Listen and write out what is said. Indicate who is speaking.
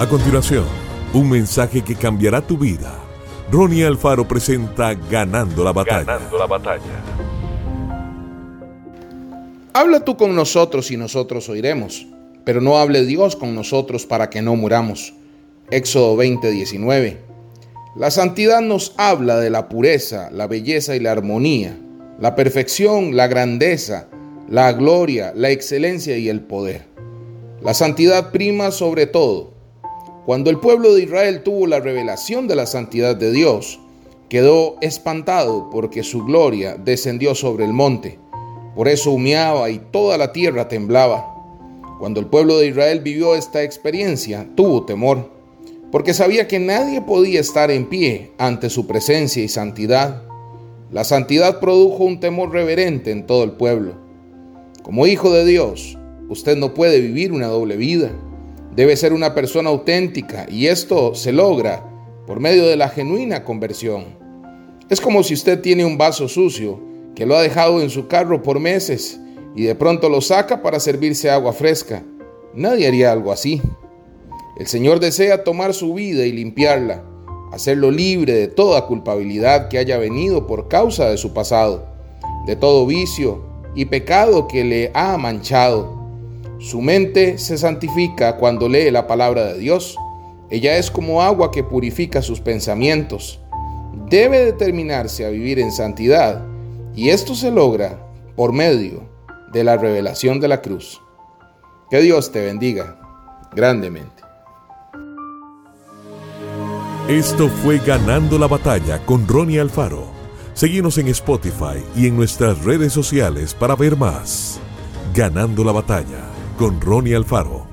Speaker 1: A continuación, un mensaje que cambiará tu vida. Ronnie Alfaro presenta Ganando la batalla. Ganando la batalla.
Speaker 2: Habla tú con nosotros y nosotros oiremos, pero no hable Dios con nosotros para que no muramos. Éxodo 20:19. La santidad nos habla de la pureza, la belleza y la armonía, la perfección, la grandeza, la gloria, la excelencia y el poder. La santidad prima sobre todo. Cuando el pueblo de Israel tuvo la revelación de la santidad de Dios, quedó espantado porque su gloria descendió sobre el monte. Por eso humeaba y toda la tierra temblaba. Cuando el pueblo de Israel vivió esta experiencia, tuvo temor, porque sabía que nadie podía estar en pie ante su presencia y santidad. La santidad produjo un temor reverente en todo el pueblo. Como hijo de Dios, usted no puede vivir una doble vida. Debe ser una persona auténtica y esto se logra por medio de la genuina conversión. Es como si usted tiene un vaso sucio que lo ha dejado en su carro por meses y de pronto lo saca para servirse agua fresca. Nadie haría algo así. El Señor desea tomar su vida y limpiarla, hacerlo libre de toda culpabilidad que haya venido por causa de su pasado, de todo vicio, y pecado que le ha manchado. Su mente se santifica cuando lee la palabra de Dios. Ella es como agua que purifica sus pensamientos. Debe determinarse a vivir en santidad y esto se logra por medio de la revelación de la cruz. Que Dios te bendiga grandemente.
Speaker 1: Esto fue Ganando la Batalla con Ronnie Alfaro Seguimos en Spotify y en nuestras redes sociales para ver más. Ganando la batalla con Ronnie Alfaro.